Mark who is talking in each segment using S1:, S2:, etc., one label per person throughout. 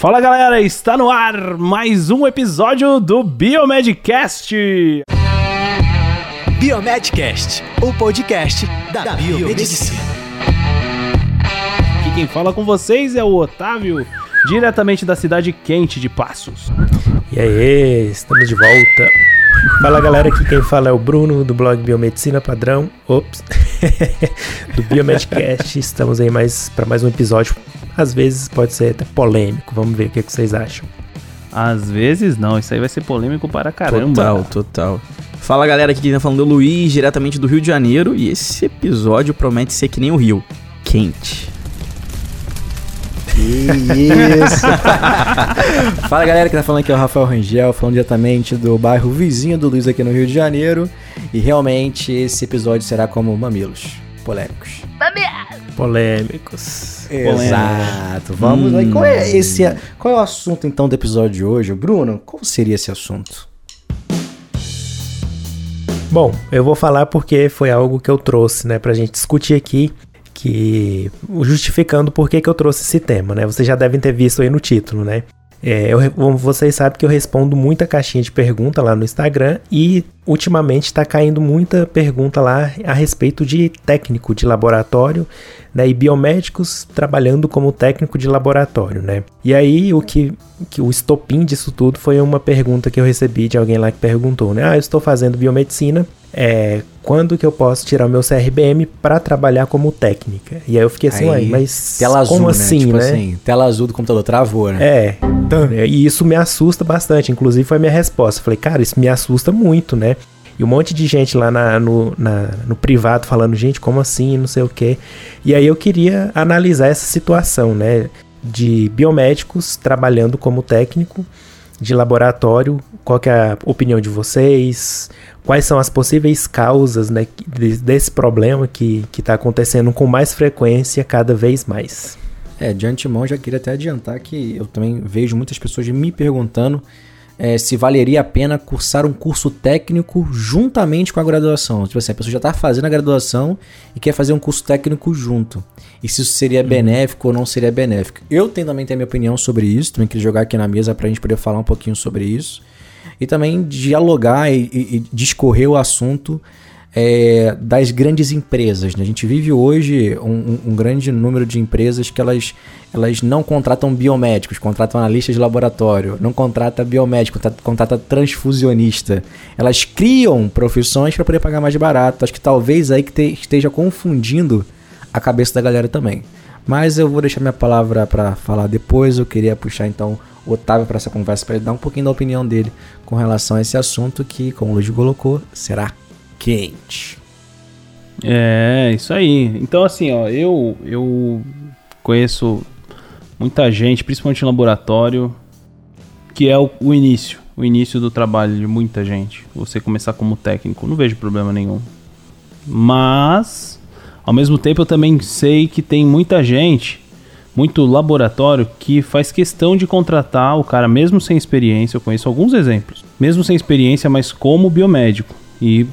S1: Fala galera, está no ar mais um episódio do Biomedcast.
S2: Biomedcast, o podcast da, da biomedicina.
S1: Aqui quem fala com vocês é o Otávio, diretamente da cidade quente de Passos.
S3: E aí, estamos de volta. Fala galera, aqui quem fala é o Bruno do blog Biomedicina Padrão. Ops. do Biomedcast. Estamos aí mais para mais um episódio. Às vezes pode ser até polêmico. Vamos ver o que, é que vocês acham.
S1: Às vezes não, isso aí vai ser polêmico para caramba.
S4: Total, total. Fala galera, aqui quem tá falando é o Luiz, diretamente do Rio de Janeiro, e esse episódio promete ser que nem o Rio, quente.
S5: isso! Fala galera que tá falando aqui é o Rafael Rangel, falando diretamente do bairro vizinho do Luiz aqui no Rio de Janeiro. E realmente esse episódio será como mamilos polêmicos.
S3: Polêmicos.
S5: Exato. Vamos lá. Qual é, esse, qual é o assunto então do episódio de hoje? Bruno, qual seria esse assunto?
S3: Bom, eu vou falar porque foi algo que eu trouxe, né, pra gente discutir aqui, que justificando por que, que eu trouxe esse tema, né? Vocês já devem ter visto aí no título, né? É, eu, vocês sabem que eu respondo muita caixinha de pergunta lá no Instagram e ultimamente está caindo muita pergunta lá a respeito de técnico de laboratório né, e biomédicos trabalhando como técnico de laboratório, né? E aí o que, que o estopim disso tudo foi uma pergunta que eu recebi de alguém lá que perguntou, né? Ah, eu estou fazendo biomedicina, é, quando que eu posso tirar o meu CRBM para trabalhar como técnica? E aí eu fiquei assim, aí, mas
S5: tela azul,
S3: como
S5: né?
S3: assim,
S5: tipo
S3: né?
S5: Assim, tela azul do computador travou, né?
S3: É, e isso me assusta bastante, inclusive foi a minha resposta. Falei, cara, isso me assusta muito, né? E um monte de gente lá na, no, na, no privado falando, gente, como assim, não sei o quê. E aí eu queria analisar essa situação, né? De biomédicos trabalhando como técnico de laboratório. Qual é a opinião de vocês? Quais são as possíveis causas né, desse problema que está acontecendo com mais frequência cada vez mais?
S5: É, de antemão já queria até adiantar que eu também vejo muitas pessoas me perguntando é, se valeria a pena cursar um curso técnico juntamente com a graduação. Tipo assim, a pessoa já está fazendo a graduação e quer fazer um curso técnico junto. E se isso seria uhum. benéfico ou não seria benéfico. Eu tenho, também tenho a minha opinião sobre isso, também queria jogar aqui na mesa para a gente poder falar um pouquinho sobre isso. E também dialogar e, e, e discorrer o assunto é, das grandes empresas. Né? A gente vive hoje um, um, grande número de empresas que elas, elas não contratam biomédicos, contratam analistas de laboratório, não contrata biomédico, contrata, contrata transfusionista. Elas criam profissões para poder pagar mais barato. Acho que talvez aí que te, esteja confundindo a cabeça da galera também. Mas eu vou deixar minha palavra para falar depois. Eu queria puxar então o Otávio para essa conversa para ele dar um pouquinho da opinião dele com relação a esse assunto que, como o Luiz colocou, será quente.
S1: É, isso aí. Então, assim, ó, eu, eu conheço muita gente, principalmente no laboratório, que é o, o início, o início do trabalho de muita gente. Você começar como técnico, não vejo problema nenhum. Mas, ao mesmo tempo, eu também sei que tem muita gente, muito laboratório, que faz questão de contratar o cara, mesmo sem experiência. Eu conheço alguns exemplos, mesmo sem experiência, mas como biomédico e,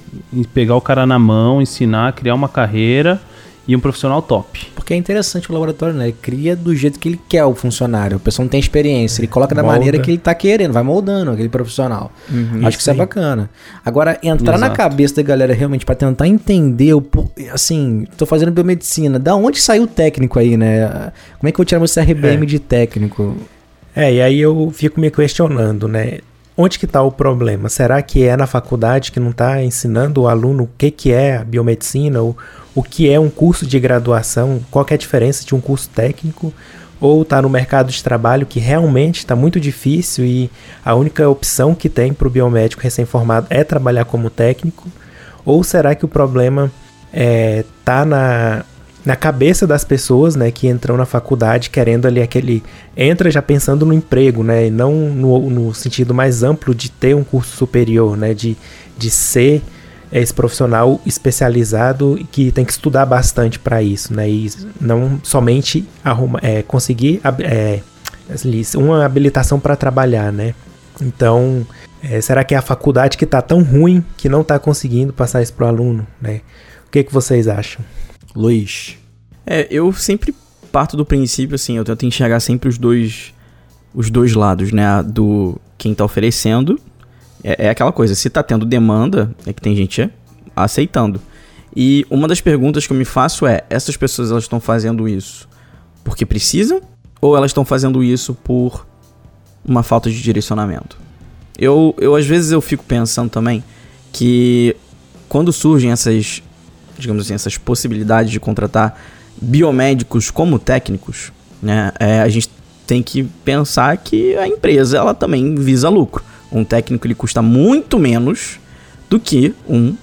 S1: pegar o cara na mão, ensinar, criar uma carreira e um profissional top.
S5: Porque é interessante o laboratório, né? Ele cria do jeito que ele quer o funcionário. A pessoa não tem experiência. Ele coloca da Molda. maneira que ele tá querendo, vai moldando aquele profissional. Uhum, Acho que isso é bacana. Agora, entrar Exato. na cabeça da galera realmente para tentar entender o. Assim, tô fazendo biomedicina. Da onde saiu o técnico aí, né? Como é que eu tiro meu CRBM é. de técnico?
S3: É, e aí eu fico me questionando, né? Onde que está o problema? Será que é na faculdade que não está ensinando o aluno o que, que é a biomedicina, ou o que é um curso de graduação, qual é a diferença de um curso técnico, ou está no mercado de trabalho que realmente está muito difícil e a única opção que tem para o biomédico recém-formado é trabalhar como técnico, ou será que o problema está é, tá na na cabeça das pessoas, né, que entram na faculdade querendo ali aquele entra já pensando no emprego, né, e não no, no sentido mais amplo de ter um curso superior, né, de, de ser esse profissional especializado que tem que estudar bastante para isso, né, e não somente arruma, é, conseguir é, uma habilitação para trabalhar, né. Então, é, será que é a faculdade que está tão ruim que não está conseguindo passar isso para o aluno, né? O que, que vocês acham?
S4: Luiz. É, eu sempre parto do princípio, assim, eu tento enxergar sempre os dois os dois lados, né? Do quem tá oferecendo. É, é aquela coisa, se tá tendo demanda, é que tem gente aceitando. E uma das perguntas que eu me faço é: essas pessoas elas estão fazendo isso porque precisam ou elas estão fazendo isso por uma falta de direcionamento? Eu, eu às vezes eu fico pensando também que quando surgem essas, digamos assim, essas possibilidades de contratar biomédicos como técnicos, né, é, a gente tem que pensar que a empresa ela também visa lucro. Um técnico ele custa muito menos do que um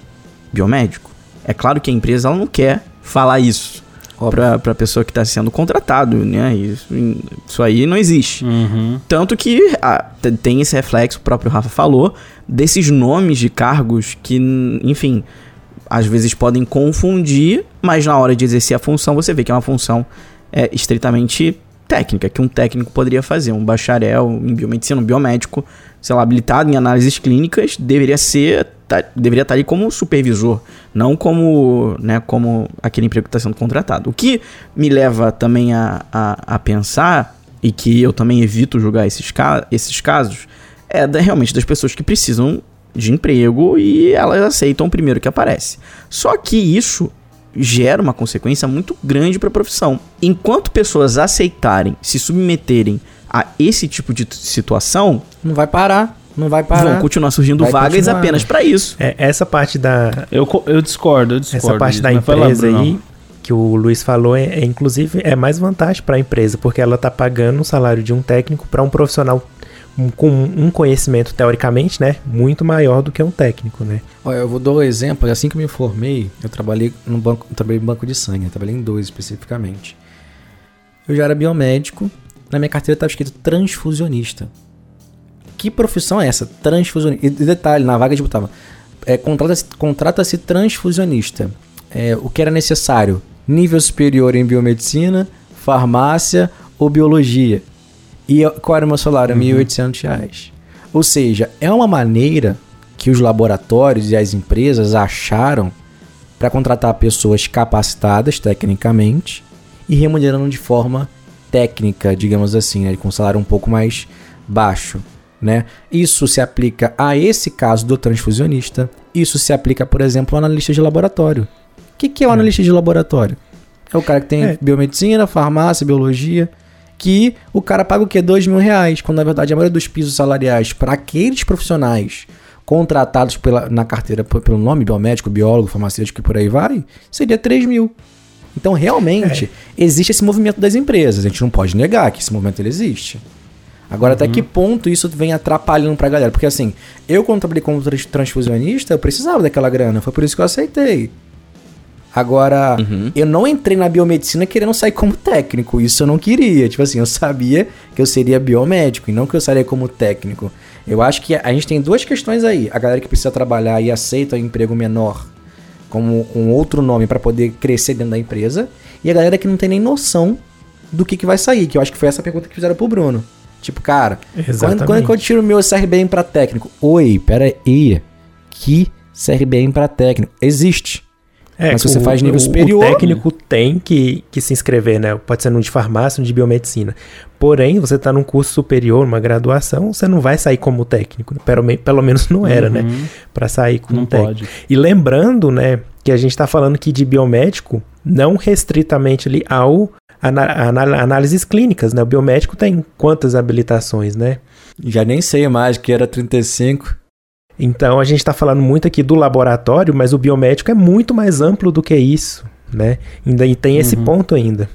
S4: biomédico. É claro que a empresa ela não quer falar isso para a pessoa que está sendo contratado, né? Isso, isso aí não existe.
S1: Uhum.
S4: Tanto que ah, tem esse reflexo, o próprio Rafa falou, desses nomes de cargos que, enfim, às vezes podem confundir, mas na hora de exercer a função você vê que é uma função é, estritamente técnica, que um técnico poderia fazer. Um bacharel em biomedicina, um biomédico, sei lá, habilitado em análises clínicas, deveria ser tá, deveria estar ali como supervisor, não como, né, como aquele emprego que está sendo contratado. O que me leva também a, a, a, pensar, e que eu também evito julgar esses, ca esses casos, é da, realmente das pessoas que precisam de emprego e elas aceitam o primeiro que aparece. Só que isso gera uma consequência muito grande para a profissão. Enquanto pessoas aceitarem, se submeterem a esse tipo de situação,
S5: não vai parar. Não vai parar.
S4: Vão continuar surgindo vai vagas continuar. apenas para isso.
S3: É, essa parte da.
S1: Eu, eu discordo, eu discordo.
S3: Essa parte disso, da empresa aí, que o Luiz falou, é, é inclusive é mais vantagem para a empresa, porque ela tá pagando o salário de um técnico para um profissional com um conhecimento teoricamente, né, muito maior do que um técnico, né?
S5: Olha, eu vou dar um exemplo. Assim que eu me formei, eu trabalhei no banco, trabalhei banco de sangue, eu trabalhei em dois especificamente. Eu já era biomédico, na minha carteira estava escrito transfusionista. Que profissão é essa? Transfusionista. E detalhe, na vaga de botava. É, Contrata-se contrata transfusionista. É, o que era necessário? Nível superior em biomedicina, farmácia ou biologia. E qual era o meu salário? Uhum. R$ 1.800. Ou seja, é uma maneira que os laboratórios e as empresas acharam para contratar pessoas capacitadas tecnicamente e remunerando de forma técnica, digamos assim, né, com um salário um pouco mais baixo. Né? Isso se aplica a esse caso do transfusionista. Isso se aplica, por exemplo, ao analista de laboratório. O que, que é o é. analista de laboratório? É o cara que tem é. biomedicina, farmácia, biologia que o cara paga o quê? Dois mil reais, quando na verdade a maioria dos pisos salariais para aqueles profissionais contratados pela, na carteira pelo nome biomédico, biólogo, farmacêutico e por aí vai, seria 3 mil. Então, realmente, é. existe esse movimento das empresas. A gente não pode negar que esse movimento ele existe. Agora, uhum. até que ponto isso vem atrapalhando pra galera? Porque, assim, eu, quando trabalhei como transfusionista, eu precisava daquela grana. Foi por isso que eu aceitei. Agora, uhum. eu não entrei na biomedicina querendo sair como técnico. Isso eu não queria. Tipo assim, eu sabia que eu seria biomédico e não que eu sairia como técnico. Eu acho que a gente tem duas questões aí. A galera que precisa trabalhar e aceita um emprego menor como um outro nome para poder crescer dentro da empresa. E a galera que não tem nem noção do que, que vai sair. Que eu acho que foi essa pergunta que fizeram pro Bruno. Tipo, cara, quando, quando, eu tiro o meu CRBM para técnico? Oi, pera aí. Que CRBM para técnico? Existe.
S3: É, Mas se você o, faz nível o, superior. O técnico tem que, que se inscrever, né? Pode ser no de farmácia, no de biomedicina. Porém, você está num curso superior, uma graduação, você não vai sair como técnico. Né? Pelo, pelo menos não era, né? uhum. né? Para sair como não técnico. Pode. E lembrando, né, que a gente está falando aqui de biomédico, não restritamente ali ao análises clínicas, né? O biomédico tem quantas habilitações, né?
S5: Já nem sei mais, que era 35.
S3: Então a gente está falando muito aqui do laboratório, mas o biomédico é muito mais amplo do que isso, né? Ainda e tem esse uhum. ponto ainda.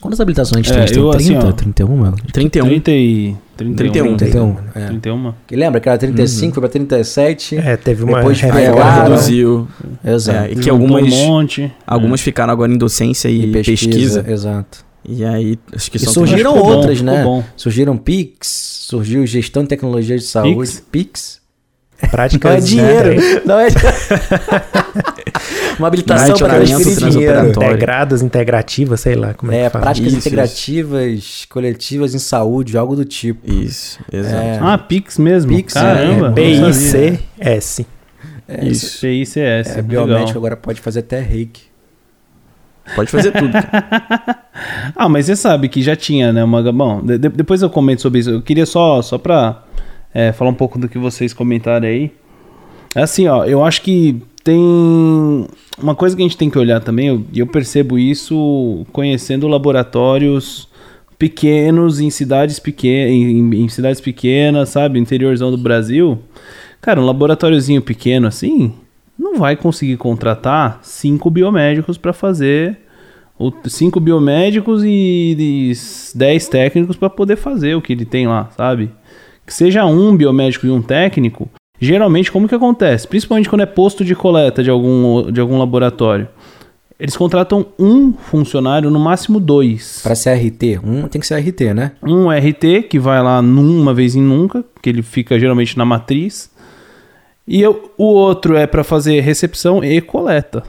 S5: Quantas habilitações a gente é, tem? Tem 30? Assim, ó, 31,
S1: 31. 30 e... 31.
S5: 31. 31. É.
S1: 31.
S5: Que lembra que era 35, uhum. foi pra 37.
S3: É, teve uma
S4: depois reforma. reduziu.
S5: Exato. É,
S4: e que algumas, um monte. Algumas é. ficaram agora em docência e, e pesquisa, pesquisa.
S5: Exato.
S4: E aí, acho que
S5: e surgiram outras, bom, né? Surgiram PIX, surgiu Gestão de Tecnologia de Saúde.
S3: PIX? PIX? Prática não
S5: é dinheiro. Né? Não é Uma habilitação para transferir dinheiro.
S3: Integradas, integrativas, sei lá como é, é que
S5: fala. práticas isso, integrativas, isso. coletivas em saúde, algo do tipo.
S4: Isso, exato. É.
S1: Ah, Pix mesmo?
S3: Pix, Caramba. É, PICS.
S1: É, isso, PICS.
S5: É, biomédico agora pode fazer até reiki.
S4: Pode fazer tudo.
S1: ah, mas você sabe que já tinha, né? Uma, bom, de- de- depois eu comento sobre isso. Eu queria só, só pra é, falar um pouco do que vocês comentaram aí. É assim, ó, eu acho que tem uma coisa que a gente tem que olhar também, eu- e eu, percebo isso conhecendo laboratórios pequenos em cidades pequenas, em, em cidades pequenas, sabe, interiorzão do Brasil. Cara, um laboratóriozinho pequeno assim, não vai conseguir contratar cinco biomédicos para fazer o- cinco biomédicos e, e dez técnicos para poder fazer o que ele tem lá, sabe? Que seja um biomédico e um técnico. Geralmente, como que acontece? Principalmente quando é posto de coleta de algum, de algum laboratório. Eles contratam um funcionário, no máximo dois.
S5: Pra ser RT, um tem que ser RT, né?
S1: Um RT, que vai lá num- uma vez em nunca, que ele fica geralmente na matriz. E eu- o outro é para fazer recepção e coleta.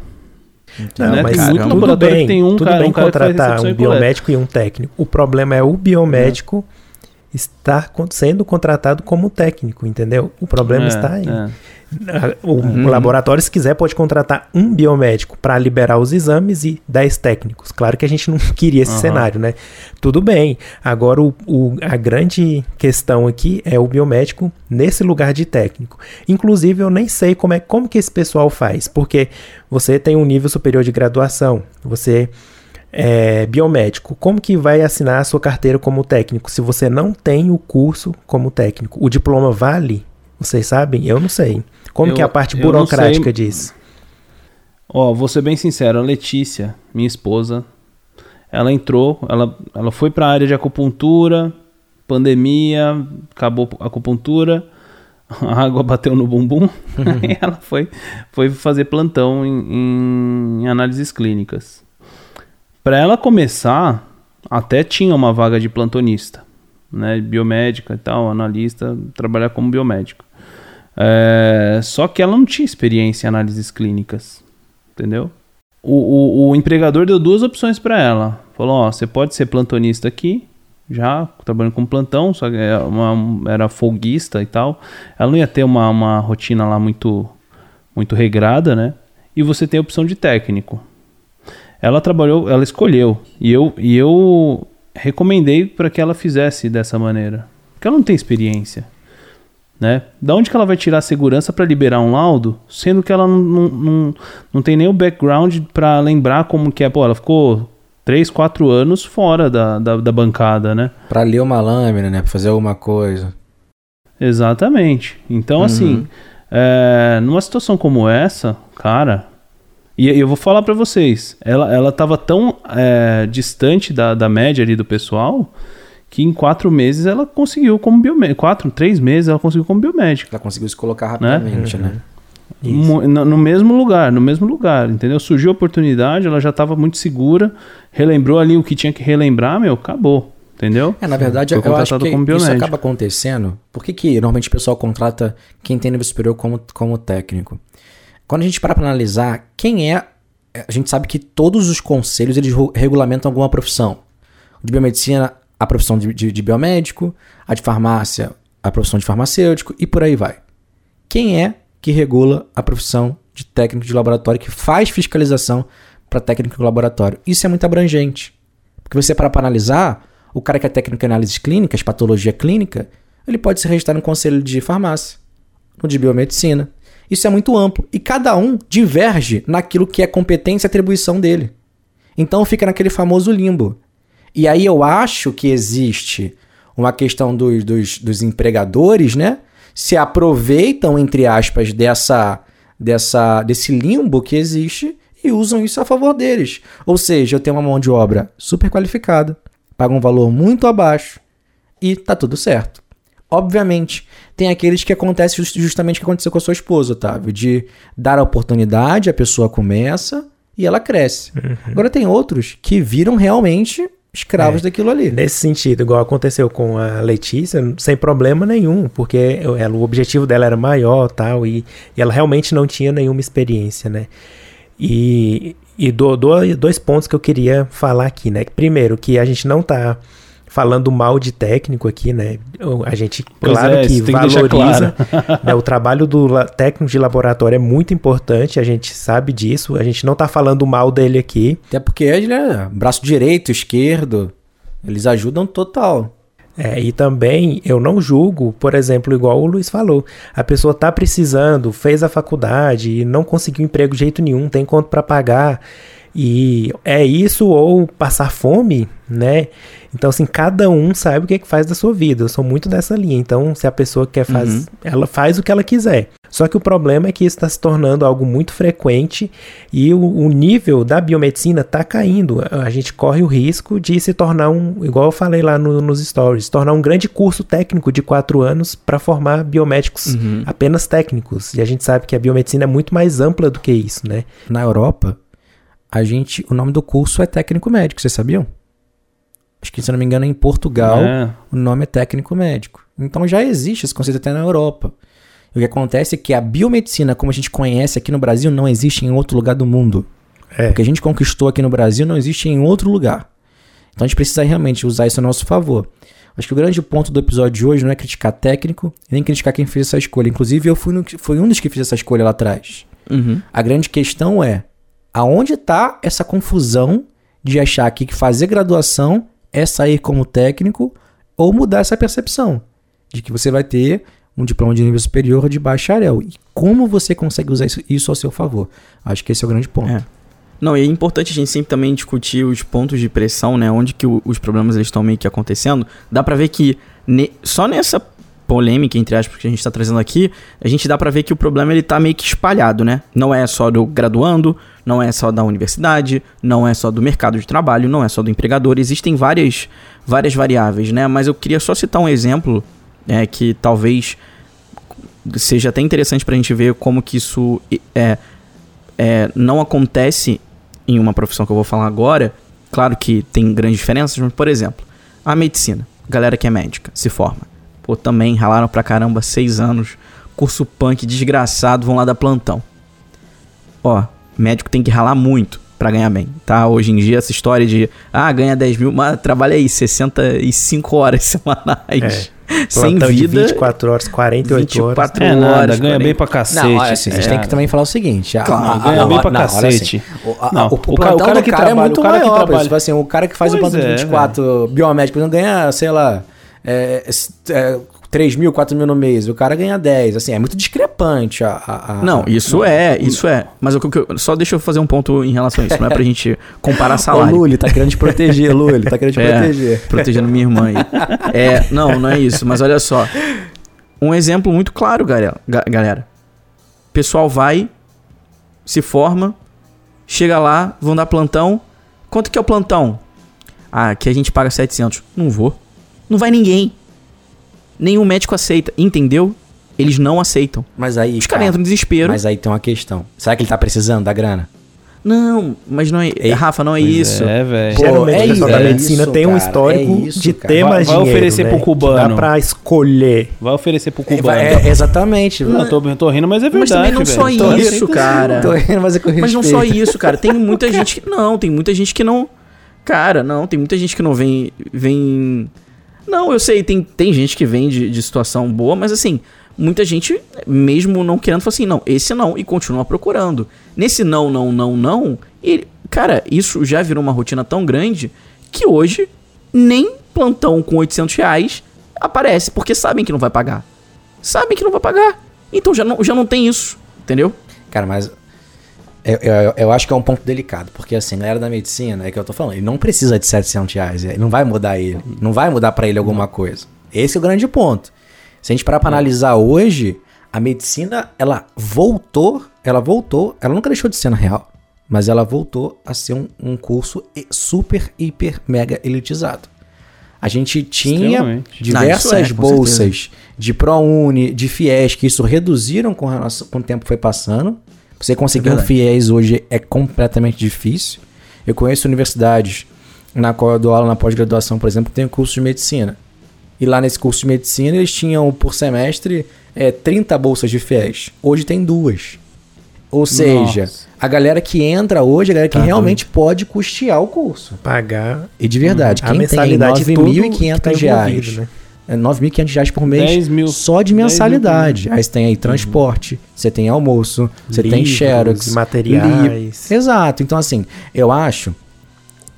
S3: Não,
S1: né?
S3: mas
S1: Tem muito
S3: tudo
S1: laboratório
S3: bem,
S1: que tem um
S3: tudo
S1: cara-
S3: bem
S1: um cara
S3: contratar um
S1: e
S3: biomédico e um técnico. O problema é o biomédico estar sendo contratado como técnico, entendeu? O problema
S1: É,
S3: está aí.
S1: é.
S3: O, o laboratório, se quiser, pode contratar um biomédico para liberar os exames e 10 técnicos. Claro que a gente não queria esse
S1: Aham.
S3: cenário, né? Tudo bem. Agora, o, o- a grande questão aqui é o biomédico nesse lugar de técnico. Inclusive, eu nem sei como, é, como que esse pessoal faz, porque você tem um nível superior de graduação, você é biomédico. Como que vai assinar a sua carteira como técnico se você não tem o curso como técnico? O diploma vale? Vocês sabem? Eu não sei. Como
S1: Eu-
S3: que é a parte burocrática disso?
S1: Ó, vou ser bem sincero, a Letícia, minha esposa, ela entrou, ela, ela foi pra área de acupuntura, pandemia, acabou a acupuntura, a água bateu no bumbum, e ela foi, foi fazer plantão em, em análises clínicas. Pra ela começar, até tinha uma vaga de plantonista, né, biomédica e tal, analista, trabalhar como biomédico. É, só que ela não tinha experiência em análises clínicas, entendeu? O, o, o empregador deu duas opções para ela. Falou: ó, você pode ser plantonista aqui, já trabalhando com plantão, só que é uma- era folguista e tal. Ela não ia ter uma, uma rotina lá muito, muito regrada, né? E você tem a opção de técnico. Ela trabalhou, ela escolheu. E eu, e eu recomendei para que ela fizesse dessa maneira. Porque ela não tem experiência né? Da onde que ela vai tirar a segurança para liberar um laudo, sendo que ela não, não, não, não tem nem o background para lembrar como que é. Pô, ela ficou 3, 4 anos fora da, da, da bancada, né?
S5: Pra ler uma lâmina, né? Pra fazer alguma coisa.
S1: Exatamente. Então,
S5: Uhum.
S1: assim, é, numa situação como essa, cara, e eu vou falar pra vocês, ela, ela tava tão é, distante da, da média ali do pessoal que em quatro meses ela conseguiu como biomédico. Quatro, três meses ela conseguiu como biomédico.
S5: Ela conseguiu se colocar rapidamente, né?
S1: Mu- No, no mesmo lugar, no mesmo lugar, entendeu? Surgiu a oportunidade, ela já estava muito segura, relembrou ali o que tinha que relembrar, meu, acabou, entendeu?
S5: É, na verdade,
S1: Foi
S5: eu acho que isso acaba acontecendo. Por que, que normalmente o pessoal contrata quem tem nível superior como, como técnico? Quando a gente para pra analisar quem é. A gente sabe que todos os conselhos eles regulamentam alguma profissão. De biomedicina, a profissão de, de- de biomédico, a de farmácia, a profissão de farmacêutico e por aí vai. Quem é que regula a profissão de técnico de laboratório, que faz fiscalização para técnico de laboratório? Isso é muito abrangente. Porque você para para analisar, o cara que é técnico em análises clínicas, patologia clínica, ele pode se registrar no conselho de farmácia, no de biomedicina. Isso é muito amplo e cada um diverge naquilo que é competência e atribuição dele. Então fica naquele famoso limbo. E aí eu acho que existe uma questão dos, dos, dos empregadores, né? Se aproveitam, entre aspas, dessa, dessa, desse limbo que existe e usam isso a favor deles. Ou seja, eu tenho uma mão de obra super qualificada, paga um valor muito abaixo e tá tudo certo. Obviamente, tem aqueles que acontece just- justamente o que aconteceu com a sua esposa, Otávio, de dar a oportunidade, a pessoa começa e ela cresce. Agora tem outros que viram realmente escravos daquilo ali.
S3: Nesse sentido, igual aconteceu com a Letícia, sem problema nenhum, porque ela, o objetivo dela era maior tal, e, e ela realmente não tinha nenhuma experiência, né? E, e do, do- dois pontos que eu queria falar aqui, né? Primeiro, que a gente não tá falando mal de técnico aqui, né? A gente,
S1: Pois
S3: claro
S1: é,
S3: que valoriza. né, o trabalho do técnico de laboratório é muito importante, a gente sabe disso. A gente não tá falando mal dele aqui.
S5: Até porque ele é braço direito, esquerdo. Eles ajudam total.
S3: É, e também eu não julgo, por exemplo, igual o Luiz falou, a pessoa tá precisando, fez a faculdade e não conseguiu emprego de jeito nenhum, tem conta para pagar. E é isso ou passar fome, né? Então, assim, cada um sabe o que, é que faz da sua vida. Eu sou muito dessa linha. Então, se a pessoa quer fazer, ela faz o que ela quiser. Só que o problema é que isso está se tornando algo muito frequente e o, o nível da biomedicina está caindo. A gente corre o risco de se tornar um, igual eu falei lá no- nos stories, se tornar um grande curso técnico de quatro anos para formar biomédicos apenas técnicos. E a gente sabe que a biomedicina é muito mais ampla do que isso, né?
S5: Na Europa, a gente, o nome do curso é técnico médico, vocês sabiam? Acho que, se eu não me engano, em Portugal,
S1: É.
S5: o nome é técnico médico. Então já existe esse conceito até na Europa. E o que acontece é que a biomedicina, como a gente conhece aqui no Brasil, não existe em outro lugar do mundo.
S3: É.
S5: O que a gente conquistou aqui no Brasil não existe em outro lugar. Então a gente precisa realmente usar isso a nosso favor. Acho que o grande ponto do episódio de hoje não é criticar técnico, nem criticar quem fez essa escolha. Inclusive, eu fui, no, fui um dos que fiz essa escolha lá atrás.
S4: Uhum.
S5: A grande questão é aonde está essa confusão de achar que fazer graduação é sair como técnico ou mudar essa percepção de que você vai ter um diploma de nível superior de bacharel. E como você consegue usar isso, ao seu favor? Acho que esse é o grande ponto.
S4: É. Não, e é importante a gente sempre também discutir os pontos de pressão, né? Onde que o- os problemas estão meio que acontecendo. Dá pra ver que ne- só nessa polêmica, entre aspas, que a gente tá trazendo aqui, a gente dá pra ver que o problema ele tá meio que espalhado, né? Não é só do graduando, não é só da universidade, não é só do mercado de trabalho, não é só do empregador. Existem várias, várias variáveis, né? Mas eu queria só citar um exemplo é, que talvez seja até interessante pra gente ver como que isso é, é, não acontece em uma profissão que eu vou falar agora. Claro que tem grandes diferenças, mas, por exemplo, a medicina. Galera que é médica, se forma. Pô, também ralaram pra caramba seis anos. Curso punk desgraçado, vão lá dar plantão. Ó, médico tem que ralar muito pra ganhar bem, tá? Hoje em dia, essa história de, ah, ganha 10 mil, mas trabalha aí 65 horas semanais. Sem
S3: Plantão de
S4: vida.
S3: 24 horas, 48 horas.
S4: 24
S1: É nada,
S4: horas,
S1: ganha
S4: 40.
S1: bem pra cacete.
S5: Não, olha assim, vocês
S1: É.
S5: têm que também falar o seguinte. a-
S1: Claro, ganha bem pra
S5: não,
S1: cacete.
S5: assim, o, a-
S1: Não,
S5: o,
S1: o
S5: o
S1: cara-
S5: plantão
S1: o cara
S5: do
S1: que
S5: cara é
S1: trabalha-
S5: muito
S1: o cara que
S5: maior.
S1: trabalha-
S5: Tipo assim, o cara que faz o
S1: Pois
S5: plantão de
S1: é,
S5: 24 biomédico não ganha, sei lá, é, é, 3 mil, 4 mil no mês. O cara ganha 10. Assim, é muito discrepante. A, a- a-
S4: Não,
S5: a-
S4: isso é, isso é. Mas o eu- só deixa eu fazer um ponto em relação a isso. Não é pra gente comparar
S5: Ô,
S4: salário.
S5: Lully, tá querendo te proteger, Lully. Tá querendo te
S4: É,
S5: proteger.
S4: protegendo minha irmã aí. É, não, não é isso. Mas olha só. Um exemplo muito claro, galera. ga- galera. Pessoal vai, se forma, chega lá, vão dar plantão. Quanto que é o plantão? Ah, aqui a gente paga 700. Não vou. Não vai ninguém. Nenhum médico aceita, entendeu? Eles não aceitam.
S5: Mas aí.
S4: Os caras entram em desespero.
S5: Mas aí tem uma questão. Será que ele tá precisando da grana?
S4: Não, mas não é.
S5: Ei,
S4: Rafa, não é isso.
S1: É, velho.
S3: Geralmente
S5: é
S3: o pessoal
S5: isso,
S3: da
S5: é
S3: medicina
S5: isso,
S3: tem um
S5: cara,
S3: histórico
S5: é isso,
S3: de
S5: cara.
S3: ter
S1: Vai-
S3: mais
S1: vai
S3: dinheiro,
S1: oferecer
S3: né?
S1: pro cubano.
S3: Dá pra escolher.
S1: Vai oferecer pro
S5: É,
S1: cubano.
S5: é, exatamente.
S1: Não, tô, eu tô rindo, mas é verdade,
S4: Mas também não
S1: velho.
S4: só
S1: Tô
S4: isso,
S1: rindo,
S4: cara.
S5: Tô rindo, mas é com
S4: Mas não só isso, cara. Tem muita gente que. Não, tem muita gente que não. Cara, não, tem muita gente que não vem. vem... Não, eu sei, tem, tem gente que vem de, de situação boa, mas assim, muita gente, mesmo não querendo, fala assim, não, esse não, e continua procurando. Nesse não, não, não, não, ele, cara, isso já virou uma rotina tão grande que hoje nem plantão com 800 reais aparece, porque sabem que não vai pagar. Sabem que não vai pagar. Então já não, já não tem isso, entendeu?
S5: Cara, mas eu, eu, eu acho que é um ponto delicado, porque assim, a galera da medicina, é que eu tô falando, ele não precisa de 700 reais, ele não vai mudar ele, não vai mudar pra ele alguma coisa. Esse é o grande ponto. Se a gente parar pra analisar hoje, a medicina, ela voltou, ela voltou, ela nunca deixou de ser na real, mas ela voltou a ser um, um curso e- super, hiper, mega elitizado. A gente tinha
S1: Extremamente.
S5: diversas
S4: Não, isso é,
S5: bolsas de ProUni, de FIES, que isso reduziram com, relação- com o tempo foi passando. Você conseguir um
S4: verdade.
S5: FIES hoje é completamente difícil. Eu conheço universidades na qual eu dou aula na pós-graduação, por exemplo, que tem um curso de medicina. E lá nesse curso de medicina eles tinham por semestre é, 30 bolsas de FIES. Hoje tem duas. Ou seja,
S1: Nossa.
S5: a galera que entra hoje, a galera que
S3: Tá
S5: realmente pode custear o curso.
S3: Pagar
S5: E de verdade,
S3: a
S5: quem
S3: mensalidade
S5: tem
S3: de tudo que
S5: 9.500
S3: tá
S5: reais,
S3: né?
S5: É 9.500 reais por mês
S1: 10 mil.
S5: só de
S1: 10 mil
S5: mensalidade. Aí você tem aí transporte, você tem almoço, você tem
S3: Livros,
S5: xerox,
S3: materiais.
S5: li- Exato. Então, assim, eu acho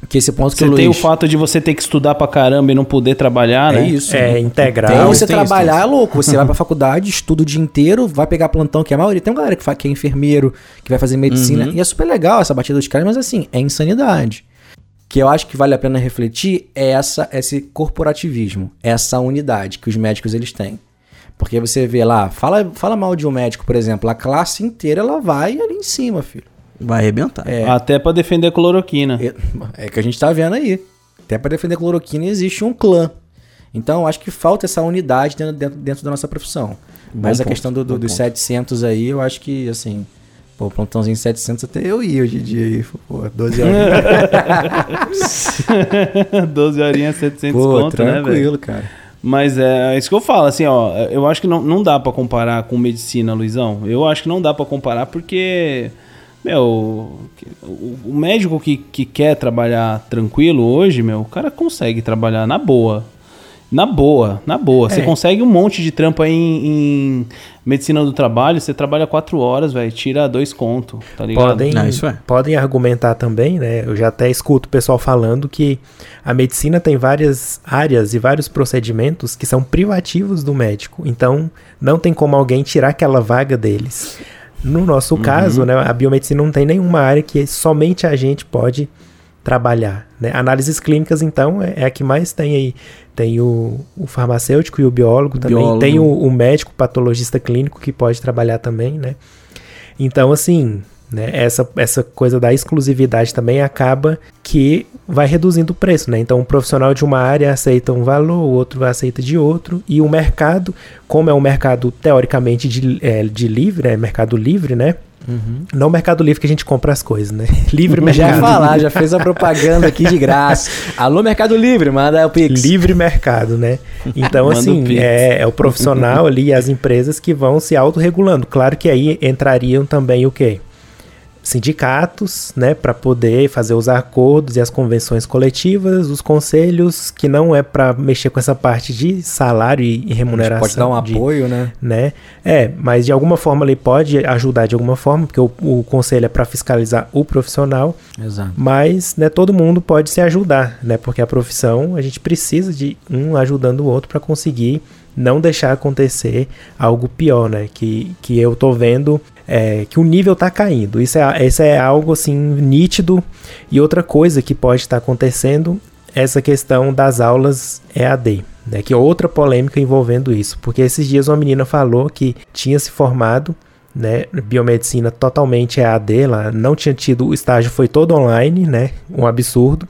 S5: que esse ponto que
S1: Você
S5: o
S1: tem o
S5: Luiz...
S1: fato de você ter que estudar pra caramba e não poder trabalhar,
S5: É
S1: né?
S5: isso.
S3: É, integral.
S5: Tem você
S4: tem isso,
S5: trabalhar,
S4: tem
S5: é louco. Você vai pra faculdade, estuda o dia inteiro, vai pegar plantão, que é a maioria. Tem uma galera que, fa- que é enfermeiro, que vai fazer medicina.
S4: Uhum.
S5: E é super legal essa batida dos caras, mas assim, é insanidade. Que eu acho que vale a pena refletir é essa, esse corporativismo, essa unidade que os médicos eles têm. Porque você vê lá, fala, fala mal de um médico, por exemplo, a classe inteira ela vai ali em cima, filho.
S4: Vai arrebentar.
S5: É,
S1: Até pra defender a cloroquina.
S5: é, é que a gente tá vendo aí. Até para defender a cloroquina existe um clã. Então, eu acho que falta essa unidade dentro, dentro, dentro da nossa profissão. Mas a
S4: ponto,
S5: questão do, do-
S4: bom
S5: dos
S4: ponto.
S5: 700 aí, eu acho que, assim... Pô, plantãozinho 700 até eu ia hoje em dia aí. Pô, 12 horas.
S1: 12 horinhas, 700
S5: Pô,
S1: conto, né, velho?
S5: tranquilo, cara.
S1: Mas é, é isso que eu falo, assim, ó, eu acho que não, não dá pra comparar com medicina, Luizão. Eu acho que não dá pra comparar porque, meu, o, o médico que, que quer trabalhar tranquilo hoje, meu, o cara consegue trabalhar na boa. Na boa, na boa. Você
S3: É.
S1: consegue um monte de trampo aí em, em medicina do trabalho, você trabalha quatro horas, velho, tira dois conto, tá ligado?
S3: Podem,
S4: isso é.
S3: podem argumentar também, né? Eu já até escuto o pessoal falando que a medicina tem várias áreas e vários procedimentos que são privativos do médico. Então, não tem como alguém tirar aquela vaga deles. No nosso
S1: Uhum.
S3: caso, né, a biomedicina não tem nenhuma área que somente a gente pode trabalhar. Né? Análises clínicas, então, é, é a que mais tem aí. Tem o, o farmacêutico e o biólogo também.
S4: Biólogo.
S3: Tem o, o médico patologista clínico que pode trabalhar também, né? Então, assim, né, essa, essa coisa da exclusividade também acaba que vai reduzindo o preço, né? Então, um profissional de uma área aceita um valor, o outro aceita de outro, e o mercado, como é um mercado teoricamente de, é, de livre, é mercado livre, né? Não mercado livre que a gente compra as coisas, né? Livre
S5: Já ia
S3: mercado.
S5: falar, já fez a propaganda aqui de graça. Alô, Mercado Livre, manda o Pix.
S3: Livre mercado, né? Então, assim, é, é o profissional ali e as empresas que vão se autorregulando. Claro que aí entrariam também o quê? Sindicatos, né, para poder fazer os acordos e as convenções coletivas, os conselhos, que não é para mexer com essa parte de salário e, remuneração.
S5: Pode dar um
S3: de-
S5: apoio, né?
S3: né? É, mas de alguma forma ele pode ajudar de alguma forma, porque o, o conselho é para fiscalizar o profissional,
S5: Exato.
S3: mas né, todo mundo pode se ajudar, né? Porque a profissão a gente precisa de um ajudando o outro para conseguir não deixar acontecer algo pior, né? Que, que eu tô vendo é, que o nível tá caindo. Isso é, isso é algo assim nítido. E outra coisa que pode estar acontecendo é essa questão das aulas EAD. Né, que é outra polêmica envolvendo isso. Porque esses dias uma menina falou que tinha se formado né, biomedicina totalmente EAD, ela não tinha tido, o estágio foi todo online, né, um absurdo,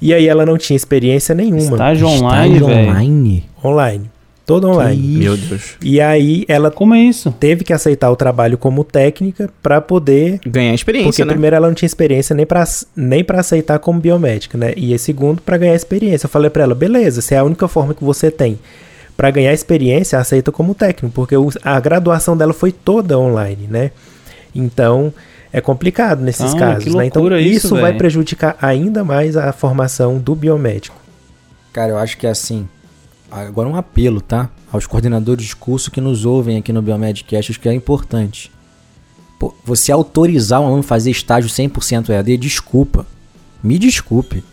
S3: e aí ela não tinha experiência nenhuma.
S1: Estágio online,
S5: Estágio online.
S3: Online, todo online.
S4: Meu Deus.
S3: E aí ela
S1: Como é isso?
S3: teve que aceitar o trabalho como técnica para poder
S4: Ganhar
S3: porque
S4: experiência, né?
S3: primeiro ela não tinha experiência nem pra nem para aceitar como biomédica, né? E segundo para ganhar experiência. Eu falei para ela, beleza, se é a única forma que você tem para ganhar experiência, aceita como técnico, porque o- a graduação dela foi toda online, né? Então é complicado nesses
S1: Ah,
S3: casos, né? Então
S1: isso,
S3: isso vai prejudicar ainda mais a formação do biomédico.
S5: Cara, eu acho que é assim. Agora um apelo, tá? Aos coordenadores de curso que nos ouvem aqui no Biomedcast, acho que é importante. Pô, você autorizar um aluno a fazer estágio 100% EAD, desculpa. Me desculpe.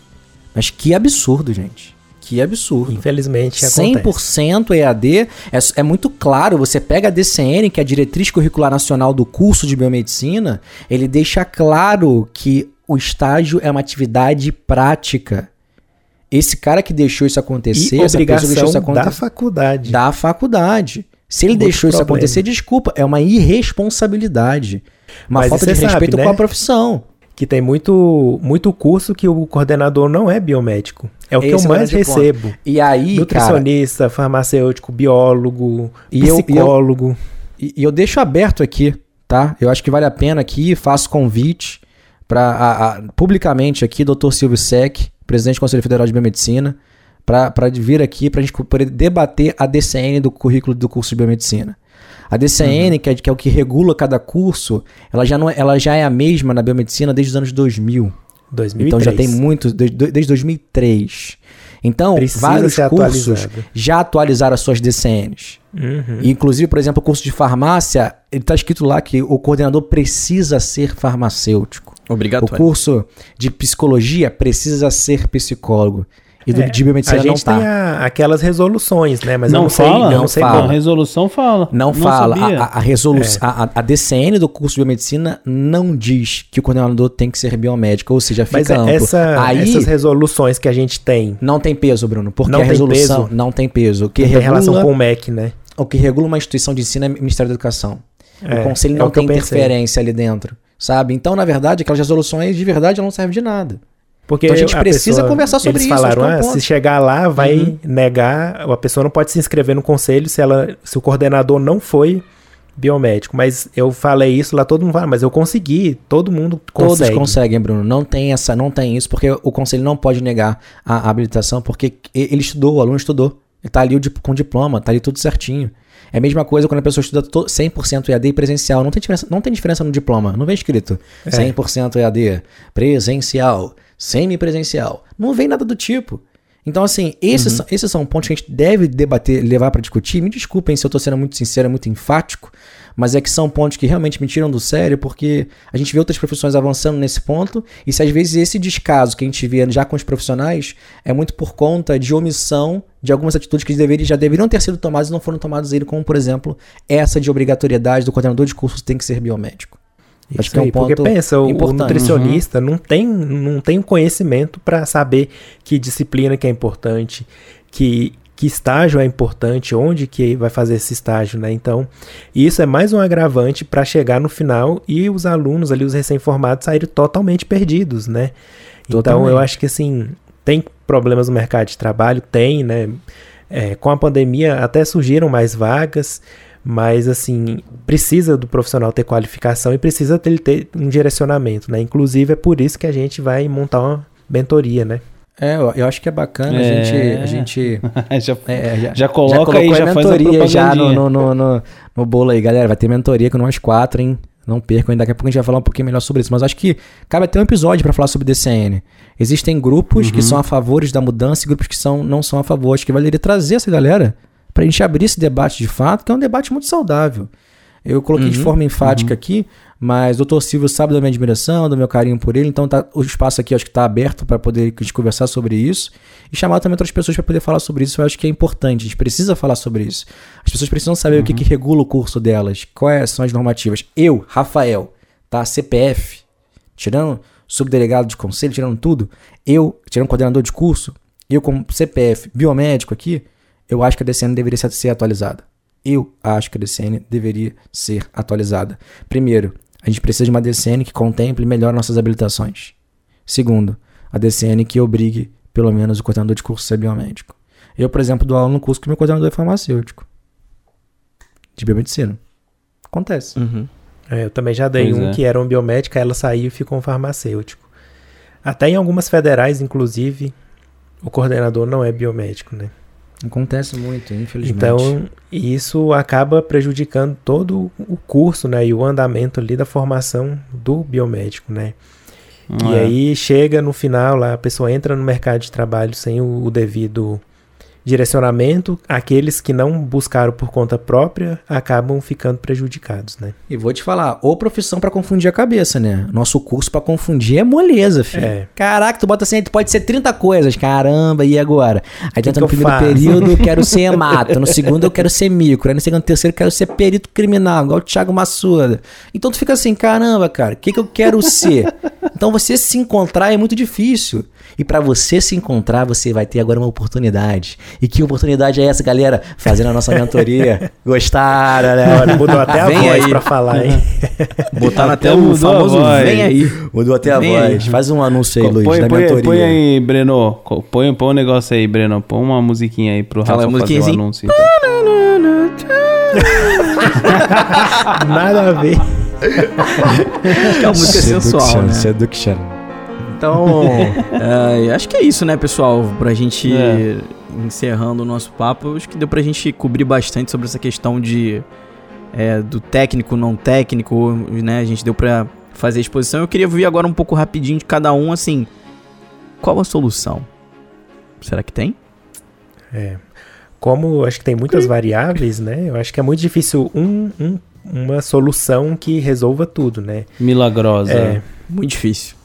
S5: Mas que absurdo, gente. Que absurdo.
S3: Infelizmente acontece.
S5: 100% EAD é, é muito claro. Você pega a DCN, que é a Diretriz Curricular Nacional do curso de Biomedicina, ele deixa claro que o estágio é uma atividade prática. Esse cara que deixou isso acontecer,
S3: E
S5: essa pessoa que deixou isso
S3: da
S5: acontecer,
S3: faculdade.
S5: da faculdade. Se ele
S3: Outro
S5: deixou isso
S3: problema.
S5: acontecer, desculpa, é uma irresponsabilidade. Uma
S3: Mas
S5: falta de
S3: sabe,
S5: respeito
S3: né?
S5: com a profissão.
S3: Que tem muito, muito curso que o coordenador não é biomédico. É o que
S5: Esse
S3: eu
S5: é
S3: mais
S5: grande ponto.
S3: recebo.
S5: E aí, cara,
S3: Nutricionista, farmacêutico, biólogo,
S5: E eu- e eu-
S3: psicólogo.
S5: E, e eu deixo aberto aqui, tá? Eu acho que vale a pena aqui, faço convite para publicamente aqui, Dr. Silvio Sec, presidente do Conselho Federal de Biomedicina, para vir aqui para a gente poder debater a DCN do currículo do curso de biomedicina. A DCN, que, é, que é o que regula cada curso, ela já, não é, ela já é a mesma na biomedicina desde os anos 2000.
S3: 2003.
S5: Então já tem muito, desde, desde 2003. Então,
S3: Precisa
S5: vários cursos já atualizaram as suas DCNs.
S3: Uhum.
S5: Inclusive, por exemplo, o curso de farmácia, ele está escrito lá que o coordenador precisa ser farmacêutico. O
S4: Obrigatório.
S5: curso de psicologia precisa ser psicólogo. E do,
S3: É,
S5: de biomedicina
S3: a
S5: não
S3: gente tem
S5: tá.
S3: a- aquelas resoluções, né? Mas eu
S1: não,
S3: não sei,
S1: fala?
S3: eu
S5: não
S3: não sei
S5: fala.
S1: A
S3: como.
S1: resolução fala.
S5: Não, fala.
S1: sabia.
S5: A, a, a resolução, a, a- a DCN do curso de biomedicina não diz que o coordenador tem que ser biomédico, ou seja, fica
S3: Mas é
S5: amplo.
S3: essa,
S5: Aí
S3: essas resoluções que a gente tem
S5: não tem peso, Bruno, porque
S3: Não
S5: a
S3: tem
S5: resolução
S3: peso?
S5: não tem peso. O que,
S3: tem
S5: regula,
S3: relação com o MEC, né?
S5: o que regula uma instituição de ensino é o Ministério da Educação.
S3: É,
S5: o conselho
S3: é
S5: não
S3: o que eu
S5: tem
S3: pensei.
S5: interferência ali dentro, sabe? Então, na verdade, aquelas resoluções de verdade não servem de nada.
S3: Porque
S5: Então a gente precisa
S3: pessoa-
S5: conversar sobre
S3: eles
S5: isso,
S3: falaram, ah,
S5: ponto."
S3: se chegar lá, vai
S5: Uhum.
S3: negar, a pessoa não pode se inscrever no conselho se, ela, se o coordenador não foi biomédico. Mas eu falei isso lá, todo mundo fala, mas eu consegui, todo mundo
S5: Todos
S3: consegue.
S5: conseguem, Bruno. Não tem essa, não tem isso, porque o conselho não pode negar a habilitação, porque ele estudou, o aluno estudou. Ele tá ali o dip- com diploma, tá ali tudo certinho. É a mesma coisa quando a pessoa estuda to- 100% EAD presencial. Não tem diferença, não tem diferença no diploma. Não vem escrito
S3: É.
S5: 100% EAD, presencial, semipresencial. Não vem nada do tipo. Então, assim, esses, são, esses são pontos que a gente deve debater, levar para discutir. Me desculpem se eu tô sendo muito sincero, muito enfático, mas é que são pontos que realmente me tiram do sério, porque a gente vê outras profissões avançando nesse ponto, e se às vezes esse descaso que a gente vê já com os profissionais é muito por conta de omissão de algumas atitudes que deveriam, já deveriam ter sido tomadas e não foram tomadas ele, como, por exemplo, essa de obrigatoriedade do coordenador de cursos tem que ser biomédico.
S3: Isso
S5: Acho que é um
S3: aí, porque
S5: ponto
S3: pensa, o- o nutricionista não tem não tem o conhecimento para saber que disciplina que é importante, que que estágio é importante, onde que vai fazer esse estágio, né? Então, isso é mais um agravante para chegar no final e os alunos ali, os recém-formados, saírem totalmente perdidos, né? Então,
S5: Totalmente.
S3: eu acho que assim, tem problemas no mercado de trabalho, tem, né? É, com a pandemia até surgiram mais vagas, mas assim, precisa do profissional ter qualificação e precisa dele ter um direcionamento, né? Inclusive é por isso que a gente vai montar uma mentoria, né?
S5: É, eu, acho que é bacana a
S1: É.
S5: gente. A gente
S1: já,
S5: é, já,
S1: já coloca aí,
S5: colocou
S1: já
S5: a
S1: faz a
S5: mentoria já no, no, no, no, no bolo aí, galera. Vai ter mentoria com nós quatro, hein? Não percam, daqui a pouco a gente vai falar um pouquinho melhor sobre isso. Mas acho que cabe até um episódio para falar sobre DCN. Existem grupos
S1: Uhum.
S5: que são a favores da mudança e grupos que são, não são a favor. Acho que valeria trazer essa galera pra gente abrir esse debate de fato, que é um debate muito saudável. Eu coloquei de
S4: Uhum,
S5: forma enfática aqui, mas o doutor Silvio sabe da minha admiração, do meu carinho por ele, então tá, o espaço aqui acho que está aberto para poder a gente conversar sobre isso e chamar também outras pessoas para poder falar sobre isso. Eu acho que é importante, a gente precisa falar sobre isso. As pessoas precisam saber o que, que regula o curso delas, quais são as normativas. Eu, Rafael, tá? CPF, tirando subdelegado de conselho, tirando tudo, eu, tirando coordenador de curso, eu como CPF, biomédico aqui, eu acho que a DCN deveria ser- atualizada. Eu acho que a DCN deveria ser atualizada. Primeiro, a gente precisa de uma DCN que contemple melhor nossas habilitações. Segundo, a DCN que obrigue, pelo menos, o coordenador de curso a ser biomédico. Eu, por exemplo, dou aula no curso que meu coordenador é farmacêutico. De biomedicina. Acontece.
S4: Uhum.
S3: É, eu também já dei
S1: Pois
S3: um
S1: é.
S3: que era um biomédica, ela saiu e ficou um farmacêutico. Até em algumas federais, inclusive, o coordenador não é biomédico, né?
S5: Acontece muito, infelizmente.
S3: Então, isso acaba prejudicando todo o curso, né, e o andamento ali da formação do biomédico, né? E
S1: É.
S3: aí chega no final lá, a pessoa entra no mercado de trabalho sem o, o devido direcionamento, aqueles que não buscaram por conta própria acabam ficando prejudicados, né?
S5: E vou te falar, ou profissão pra confundir a cabeça, né? Nosso curso pra confundir é moleza, filho.
S3: É.
S5: Caraca, tu bota assim, tu pode ser 30 coisas. Caramba, e agora? Aí
S3: que
S5: no
S3: eu
S5: primeiro
S3: faço?
S5: período, quero ser hemato. No segundo, eu quero ser micro. Aí no segundo, terceiro, eu quero ser perito criminal, igual o Thiago Massuda. Então tu fica assim, caramba, cara, o que, que eu quero ser? Então você se encontrar é muito difícil. E pra você se encontrar, você vai ter agora uma oportunidade. E que oportunidade é essa, galera? Fazendo a nossa mentoria. Gostaram, né?
S3: Olha, mudou até a
S4: Vem
S3: voz
S4: aí.
S3: pra falar, hein?
S4: Botaram até,
S1: Até
S4: o
S1: a
S4: famoso
S1: voz.
S4: vem aí.
S5: Mudou até a
S4: Vem aí.
S5: voz. Faz um anúncio aí, Luiz,
S1: põe,
S5: da
S1: põe,
S5: mentoria.
S1: põe aí, Breno. Põe, põe um negócio aí, Breno. Põe uma musiquinha aí pro Rafa fazer o
S4: assim.
S1: anúncio. Então.
S3: Nada a ver.
S4: Que é uma música sensual, né?
S5: Seduction.
S4: Então, é, acho que é isso, né, pessoal? Pra gente
S1: É.
S4: encerrando o nosso papo, acho que deu pra gente cobrir bastante sobre essa questão de é, do técnico, não técnico, né? A gente deu pra fazer a exposição. Eu queria ouvir agora um pouco rapidinho de cada um, assim, qual a solução? Será que tem?
S3: É. Como acho que tem muitas variáveis, né? Eu acho que é muito difícil um, um, uma solução que resolva tudo, né?
S1: Milagrosa.
S3: É,
S4: Muito difícil.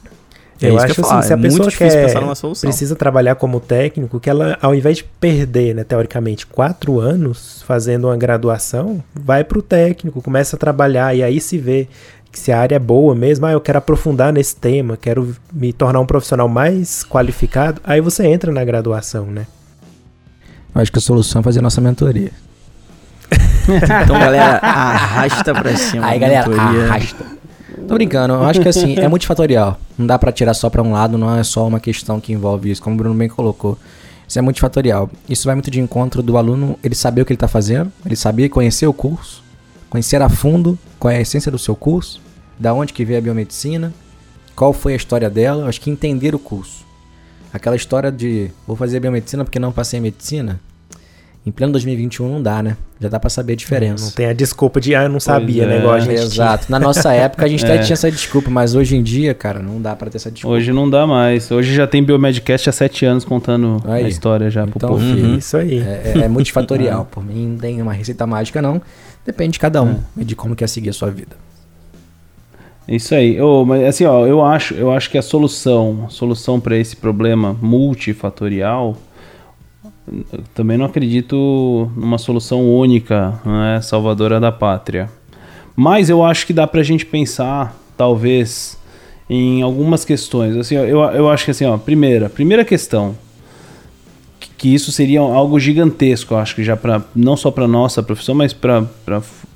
S3: Eu
S4: isso
S3: acho
S4: que eu
S3: assim, se a
S4: é
S3: pessoa
S4: difícil
S3: quer, precisa trabalhar como técnico, que ela, ao invés de perder, né, teoricamente, quatro anos fazendo uma graduação, vai pro técnico, começa a trabalhar e aí se vê que se a área é boa mesmo, ah, eu quero aprofundar nesse tema, quero me tornar um profissional mais qualificado, aí você entra na graduação, né?
S5: Eu acho que a solução é fazer a nossa mentoria.
S4: Então, galera, arrasta pra cima.
S5: Aí,
S4: a
S5: galera,
S4: mentoria.
S5: arrasta. Tô brincando, eu acho que assim, é multifatorial. Não dá pra tirar só pra um lado, não é só uma questão que envolve isso, como o Bruno bem colocou. Isso é multifatorial. Isso vai muito de encontro do aluno, ele saber o que ele tá fazendo, ele saber conhecer o curso, conhecer a fundo qual é a essência do seu curso, da onde que veio a biomedicina, qual foi a história dela, acho que entender o curso. Aquela história de vou fazer biomedicina porque não passei em medicina, em pleno 2021 não dá, né? Já dá pra saber a diferença.
S3: Não tem a desculpa de, ah, eu não sabia,
S1: é,
S3: né? Igual a gente tinha.
S5: Exato. Na nossa época a gente
S1: É.
S5: até tinha essa desculpa, mas hoje em dia, cara, não dá pra ter essa desculpa.
S1: Hoje não dá mais. Hoje já tem Biomedcast há sete anos contando
S5: Aí.
S1: a história já pro
S5: Então,
S1: povo.
S5: filho,
S4: Uhum.
S3: Isso aí.
S5: É, é, é multifatorial. Por mim, não tem uma receita mágica, não. Depende de cada um e de como quer seguir a sua vida.
S1: Isso aí. Ô, mas assim, ó, eu acho, eu acho que a solução, a solução para esse problema multifatorial, eu também não acredito numa solução única, né, salvadora da pátria. Mas eu acho que dá pra gente pensar, talvez, em algumas questões. Assim, eu, eu acho que assim, ó, primeira, primeira questão, que, que isso seria algo gigantesco, eu acho que já para não só para nossa profissão, mas para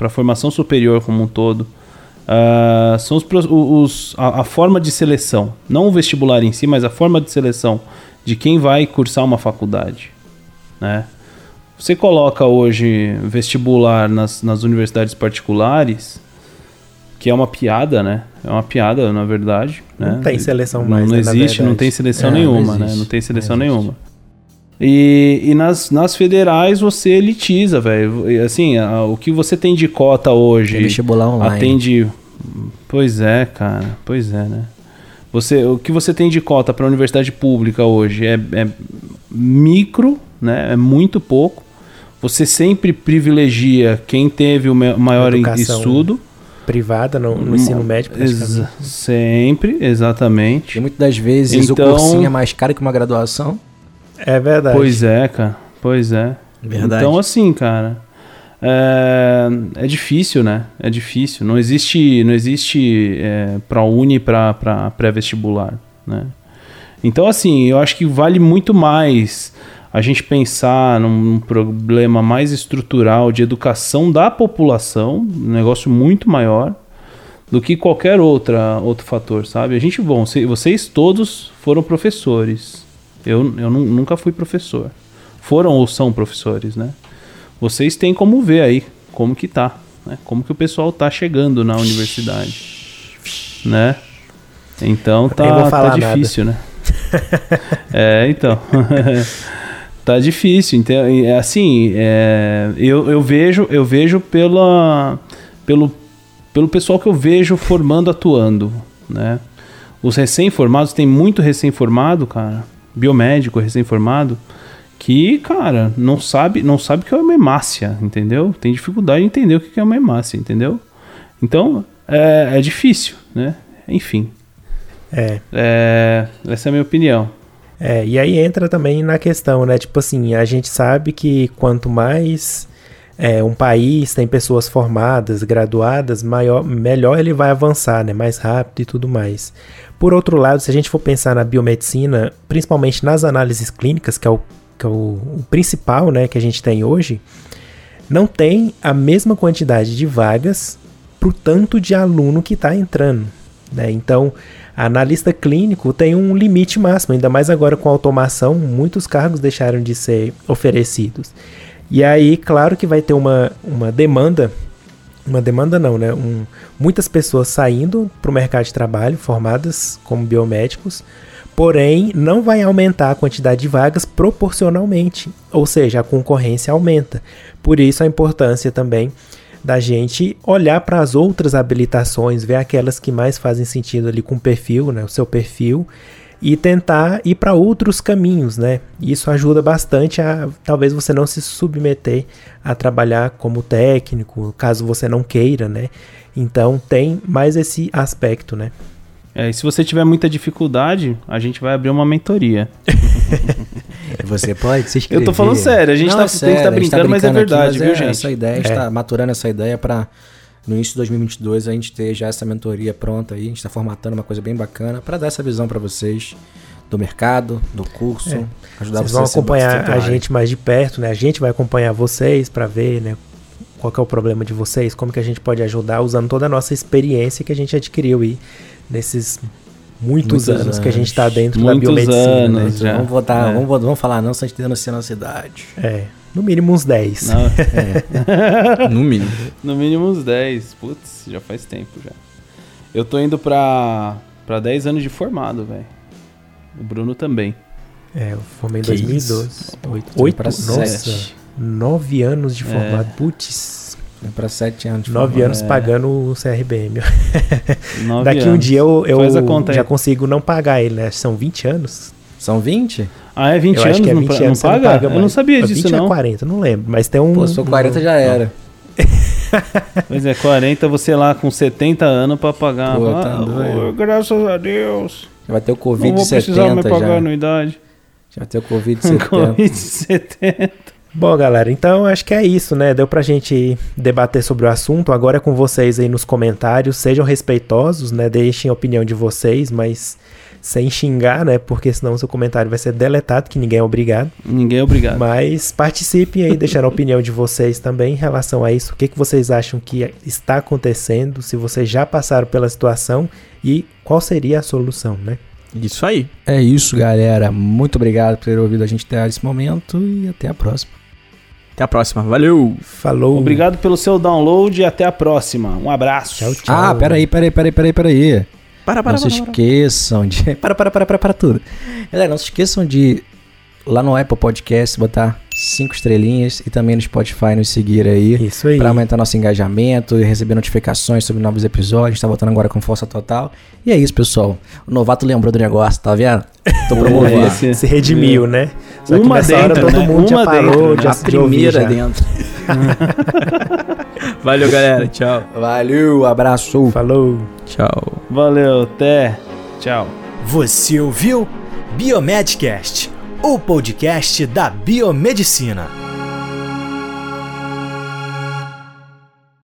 S1: a formação superior como um todo. Ah, são os, os- a, a forma de seleção, não o vestibular em si, mas a forma de seleção de quem vai cursar uma faculdade, né? Você coloca hoje vestibular nas, nas universidades particulares, que é uma piada, né? É uma piada, na verdade.
S3: Não
S1: né?
S3: tem seleção
S1: Não,
S3: mais,
S1: não
S3: né, na
S1: existe, não tem seleção
S5: É, não
S1: nenhuma, né?
S5: existe.
S1: Não tem seleção
S5: Não
S1: nenhuma. E, e nas, nas federais você elitiza, velho. Assim, a- o que você tem de cota hoje
S5: Tem vestibular online.
S1: atende. Pois é, cara. Pois é, né? Você, o que você tem de cota para a universidade pública hoje é, é micro, né? É muito pouco. Você sempre privilegia quem teve o ma- maior
S3: Educação
S1: estudo.
S3: Privada no, no ensino médio, praticamente.
S1: Exa- sempre, exatamente.
S5: E muitas das vezes
S1: Então-
S5: o cursinho é mais caro que uma graduação.
S3: É verdade.
S1: Pois é, cara. Pois é.
S4: Verdade.
S1: Então, assim, cara. É, é difícil, né? É difícil. Não existe, não existe é, ProUni para pré-vestibular, né? Então, assim, eu acho que vale muito mais a gente pensar num, problema mais estrutural de educação da população, um negócio muito maior, do que qualquer outra, outro fator, sabe? A gente, bom, cê- vocês todos foram professores. Eu, eu nu- nunca fui professor. Foram ou são professores, né? Vocês têm como ver aí como que tá, né? Como que o pessoal tá chegando na universidade, né? Então tá, tá
S3: falar nada.
S1: difícil, né? é, então. tá difícil. Então, é, assim, é, eu, eu vejo, eu vejo pela, pelo, pelo pessoal que eu vejo formando, atuando, né? Os recém-formados, tem muito recém-formado, cara, biomédico recém-formado, que, cara, não sabe, não sabe o que é uma hemácia, entendeu? Tem dificuldade de entender o que é uma hemácia, entendeu? Então, é, é difícil, né? Enfim,
S3: É.
S1: é, essa é a minha opinião.
S3: É, e aí entra também na questão, né? Tipo assim, a gente sabe que quanto mais é, um país tem pessoas formadas, graduadas, maior, melhor ele vai avançar, né? Mais rápido e tudo mais. Por outro lado, se a gente for pensar na biomedicina, principalmente nas análises clínicas, que é o, que é o, o principal, né, que a gente tem hoje, não tem a mesma quantidade de vagas pro tanto de aluno que está entrando. Né? Então, analista clínico tem um limite máximo, ainda mais agora com automação, muitos cargos deixaram de ser oferecidos. E aí, claro que vai ter uma, uma demanda, uma demanda não, né? Um, muitas pessoas saindo para o mercado de trabalho, formadas como biomédicos, porém não vai aumentar a quantidade de vagas proporcionalmente, ou seja, a concorrência aumenta. Por isso a importância também da gente olhar para as outras habilitações, ver aquelas que mais fazem sentido ali com o perfil, né, o seu perfil, e tentar ir para outros caminhos, né? Isso ajuda bastante a talvez você não se submeter a trabalhar como técnico, caso você não queira, né? Então tem mais esse aspecto, né?
S1: É, e se você tiver muita dificuldade, a gente vai abrir uma mentoria.
S5: Você pode se inscrever.
S1: Eu tô falando sério, a gente tá- tem que tá
S5: a gente
S1: brincando, mas é
S5: aqui,
S1: verdade, viu,
S5: é
S1: gente?
S5: Essa ideia, a gente
S3: É.
S5: tá maturando essa ideia para no início de 2022 a gente ter já essa mentoria pronta aí. A gente tá formatando uma coisa bem bacana para dar essa visão para vocês do mercado, do curso,
S3: É.
S5: ajudar
S3: Vocês
S5: vocês
S3: vão acompanhar a gente mais de perto, né? A gente vai acompanhar vocês para ver, né? Qual que é o problema de vocês, como que a gente pode ajudar usando toda a nossa experiência que a gente adquiriu aí nesses muitos,
S5: Muitos
S3: anos, que a gente está
S5: anos.
S3: dentro
S1: Muitos
S3: da biomedicina,
S1: anos.
S3: né?
S1: já.
S5: Vamos votar,
S1: É.
S5: vamos, vamos falar não, senão a gente denuncia a nossa idade.
S3: É, no mínimo uns 10.
S1: Não,
S4: No mínimo.
S1: no mínimo uns 10. Putz, já faz tempo já. Eu tô indo pra, pra 10 anos de formado, velho. O Bruno também.
S3: É, eu formei em
S5: Que
S3: 2012.
S5: isso?
S3: Oito,
S5: Tô
S3: oito
S5: pra
S3: nossa,
S5: sete.
S3: nove anos de
S1: É.
S3: formado. Putz,
S5: É para sete anos. de
S3: nove
S5: formado.
S3: anos
S1: é.
S3: pagando o CRBM.
S1: Nove
S3: Daqui um
S1: anos.
S3: dia eu, eu já consigo não pagar ele, né? São 20 anos.
S5: São 20?
S1: Ah, é 20
S3: eu
S1: anos?
S3: acho que é
S1: não
S3: 20
S1: pa- não,
S3: anos, você
S1: paga?
S3: não paga
S1: Eu não sabia
S3: É
S1: disso,
S3: 20
S1: não.
S3: a 40, não lembro. Mas tem um.
S5: Pô, se for 40 já era.
S1: Pois é, 40, você lá com 70 anos pra pagar.
S5: Pô,
S1: Ah,
S5: tá doido.
S1: oh, graças a Deus.
S5: Já vai ter o
S1: Não
S5: Covid
S1: vou precisar me
S5: 70
S1: pagar a
S5: já.
S1: anuidade.
S5: Já vai ter o Covid 70.
S1: Covid 70.
S3: Bom, galera, então acho que é isso, né? Deu pra gente debater sobre o assunto. Agora é com vocês aí nos comentários. Sejam respeitosos, né? Deixem a opinião de vocês, mas sem xingar, né? Porque senão o seu comentário vai ser deletado, que ninguém é obrigado.
S1: Ninguém é obrigado.
S3: Mas participem aí, deixando a opinião de vocês também em relação a isso. O que, que vocês acham que está acontecendo? Se vocês já passaram pela situação e qual seria a solução, né?
S4: Isso aí.
S5: É isso, galera. Muito obrigado por ter ouvido a gente até esse momento e até a próxima.
S4: Até a próxima. Valeu!
S3: Falou!
S1: Obrigado pelo seu download e até a próxima. Um abraço.
S3: Tchau, tchau.
S5: Ah, peraí, peraí, peraí, peraí, peraí.
S4: Para, para,
S5: não se
S4: para, para.
S5: esqueçam de. Para, para, para, para, para tudo. Galera, não se esqueçam de lá no Apple Podcast botar cinco estrelinhas e também no Spotify nos seguir aí.
S3: Isso aí.
S5: Pra aumentar nosso engajamento e receber notificações sobre novos episódios. A gente tá voltando agora com força total. E é isso, pessoal. O novato lembrou do negócio, tá vendo? Tô promovendo.
S1: Esse-
S3: Se redimiu, né? Só que
S1: Uma
S3: nessa hora
S1: dentro,
S3: todo
S1: né?
S3: mundo já
S1: Uma
S3: parou,
S1: dentro,
S3: já
S4: A primeira
S3: já.
S4: dentro. Valeu, galera. Tchau.
S5: Valeu, abraço.
S3: Falou!
S4: Tchau.
S1: Valeu, até. Tchau.
S2: Você ouviu Biomedcast, o podcast da biomedicina.